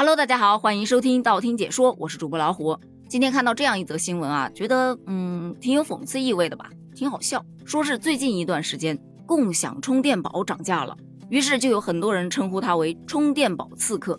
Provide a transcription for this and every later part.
Hello，大家好，欢迎收听道听解说，我是主播老虎。今天看到这样一则新闻啊，觉得嗯挺有讽刺意味的吧，挺好笑。说是最近一段时间共享充电宝涨价了，于是就有很多人称呼它为充电宝刺客。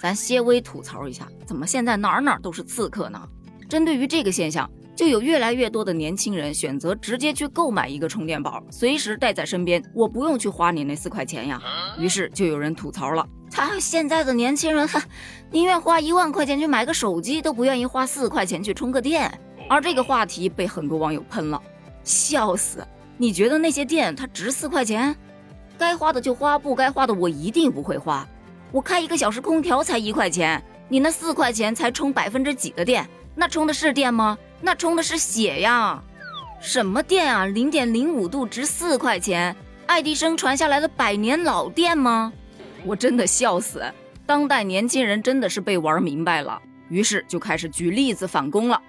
咱些微吐槽一下，怎么现在哪哪都是刺客呢？针对于这个现象，就有越来越多的年轻人选择直接去购买一个充电宝，随时带在身边，我不用去花你那四块钱呀。于是就有人吐槽了。他现在的年轻人，哈，宁愿花一万块钱去买个手机，都不愿意花四块钱去充个电。而这个话题被很多网友喷了，笑死！你觉得那些电它值四块钱？该花的就花，不该花的我一定不会花。我开一个小时空调才一块钱，你那四块钱才充百分之几的电？那充的是电吗？那充的是血呀！什么电啊？零点零五度值四块钱？爱迪生传下来的百年老店吗？我真的笑死，当代年轻人真的是被玩明白了，于是就开始举例子反攻了。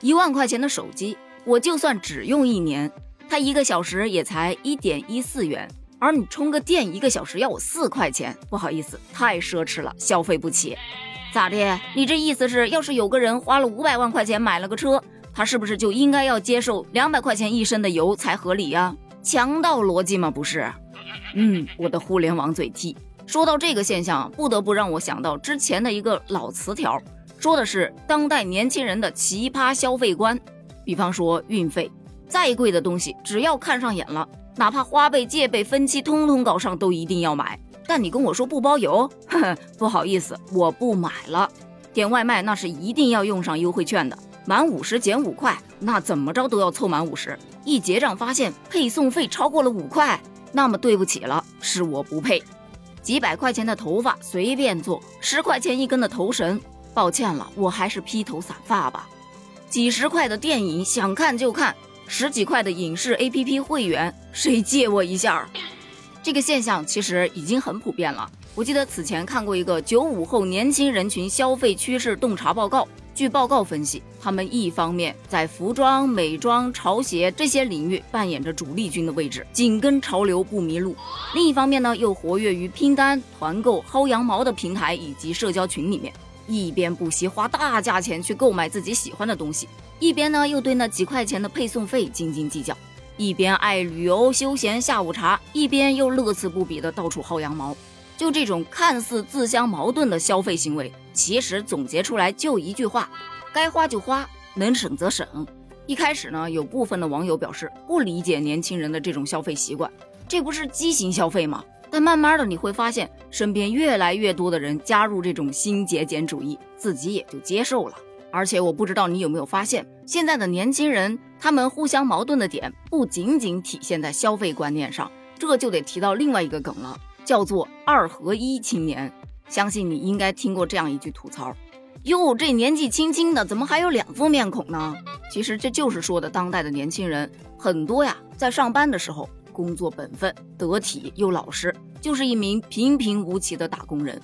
一万块钱的手机，我就算只用一年，它一个小时也才一点一四元，而你充个电一个小时要我四块钱，不好意思，太奢侈了，消费不起。咋的？你这意思是，要是有个人花了五百万块钱买了个车，他是不是就应该要接受两百块钱一升的油才合理呀？强盗逻辑吗？不是。嗯，我的互联网嘴替。说到这个现象，不得不让我想到之前的一个老词条，说的是当代年轻人的奇葩消费观。比方说运费，再贵的东西，只要看上眼了，哪怕花呗、借呗、分期通通搞上，都一定要买。但你跟我说不包邮，呵呵，不好意思，我不买了。点外卖那是一定要用上优惠券的，满五十减五块，那怎么着都要凑满五十。一结账发现配送费超过了五块，那么对不起了，是我不配。几百块钱的头发随便做，十块钱一根的头绳，抱歉了，我还是披头散发吧。几十块的电影想看就看，十几块的影视 APP 会员，谁借我一下？这个现象其实已经很普遍了。我记得此前看过一个九五后年轻人群消费趋势洞察报告。据报告分析，他们一方面在服装、美妆、潮鞋这些领域扮演着主力军的位置，紧跟潮流不迷路；另一方面呢，又活跃于拼单、团购、薅羊毛的平台以及社交群里面，一边不惜花大价钱去购买自己喜欢的东西，一边呢又对那几块钱的配送费斤斤计较；一边爱旅游休闲下午茶，一边又乐此不疲的到处薅羊毛。就这种看似自相矛盾的消费行为，其实总结出来就一句话：该花就花，能省则省。一开始呢，有部分的网友表示不理解年轻人的这种消费习惯，这不是畸形消费吗？但慢慢的你会发现，身边越来越多的人加入这种新节俭主义，自己也就接受了。而且我不知道你有没有发现，现在的年轻人他们互相矛盾的点不仅仅体现在消费观念上，这就得提到另外一个梗了。叫做二合一青年，相信你应该听过这样一句吐槽：哟，这年纪轻轻的，怎么还有两副面孔呢？其实这就是说的当代的年轻人很多呀，在上班的时候工作本分、得体又老实，就是一名平平无奇的打工人。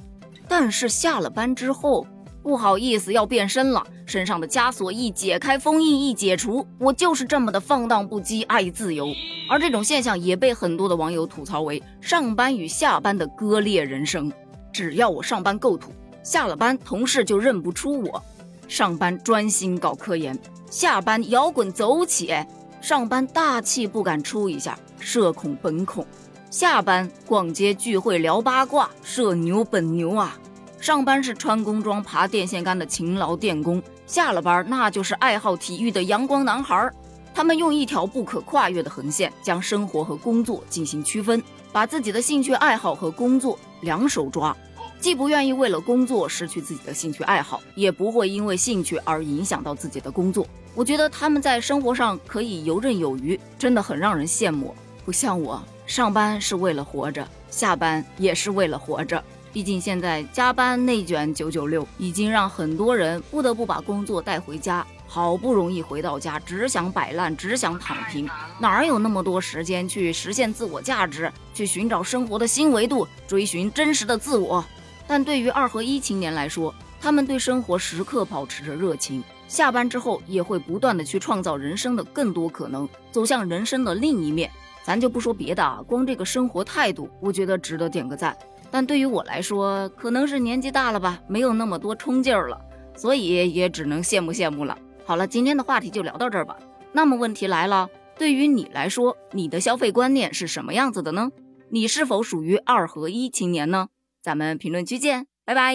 但是下了班之后，不好意思，要变身了。身上的枷锁一解开，封印一解除，我就是这么的放荡不羁，爱自由。而这种现象也被很多的网友吐槽为上班与下班的割裂人生。只要我上班够土，下了班同事就认不出我。上班专心搞科研，下班摇滚走起。上班大气不敢出一下，社恐本恐。下班逛街聚会聊八卦，社牛本牛啊。上班是穿工装爬电线杆的勤劳电工，下了班那就是爱好体育的阳光男孩。他们用一条不可跨越的横线，将生活和工作进行区分，把自己的兴趣爱好和工作两手抓，既不愿意为了工作失去自己的兴趣爱好，也不会因为兴趣而影响到自己的工作。我觉得他们在生活上可以游刃有余，真的很让人羡慕。不像我，上班是为了活着，下班也是为了活着。毕竟现在加班内卷九九六，已经让很多人不得不把工作带回家。好不容易回到家，只想摆烂，只想躺平，哪有那么多时间去实现自我价值，去寻找生活的新维度，追寻真实的自我？但对于二合一青年来说，他们对生活时刻保持着热情，下班之后也会不断的去创造人生的更多可能，走向人生的另一面。咱就不说别的啊，光这个生活态度，我觉得值得点个赞。但对于我来说，可能是年纪大了吧，没有那么多冲劲儿了，所以也只能羡慕羡慕了。好了，今天的话题就聊到这儿吧。那么问题来了，对于你来说，你的消费观念是什么样子的呢？你是否属于二合一青年呢？咱们评论区见，拜拜。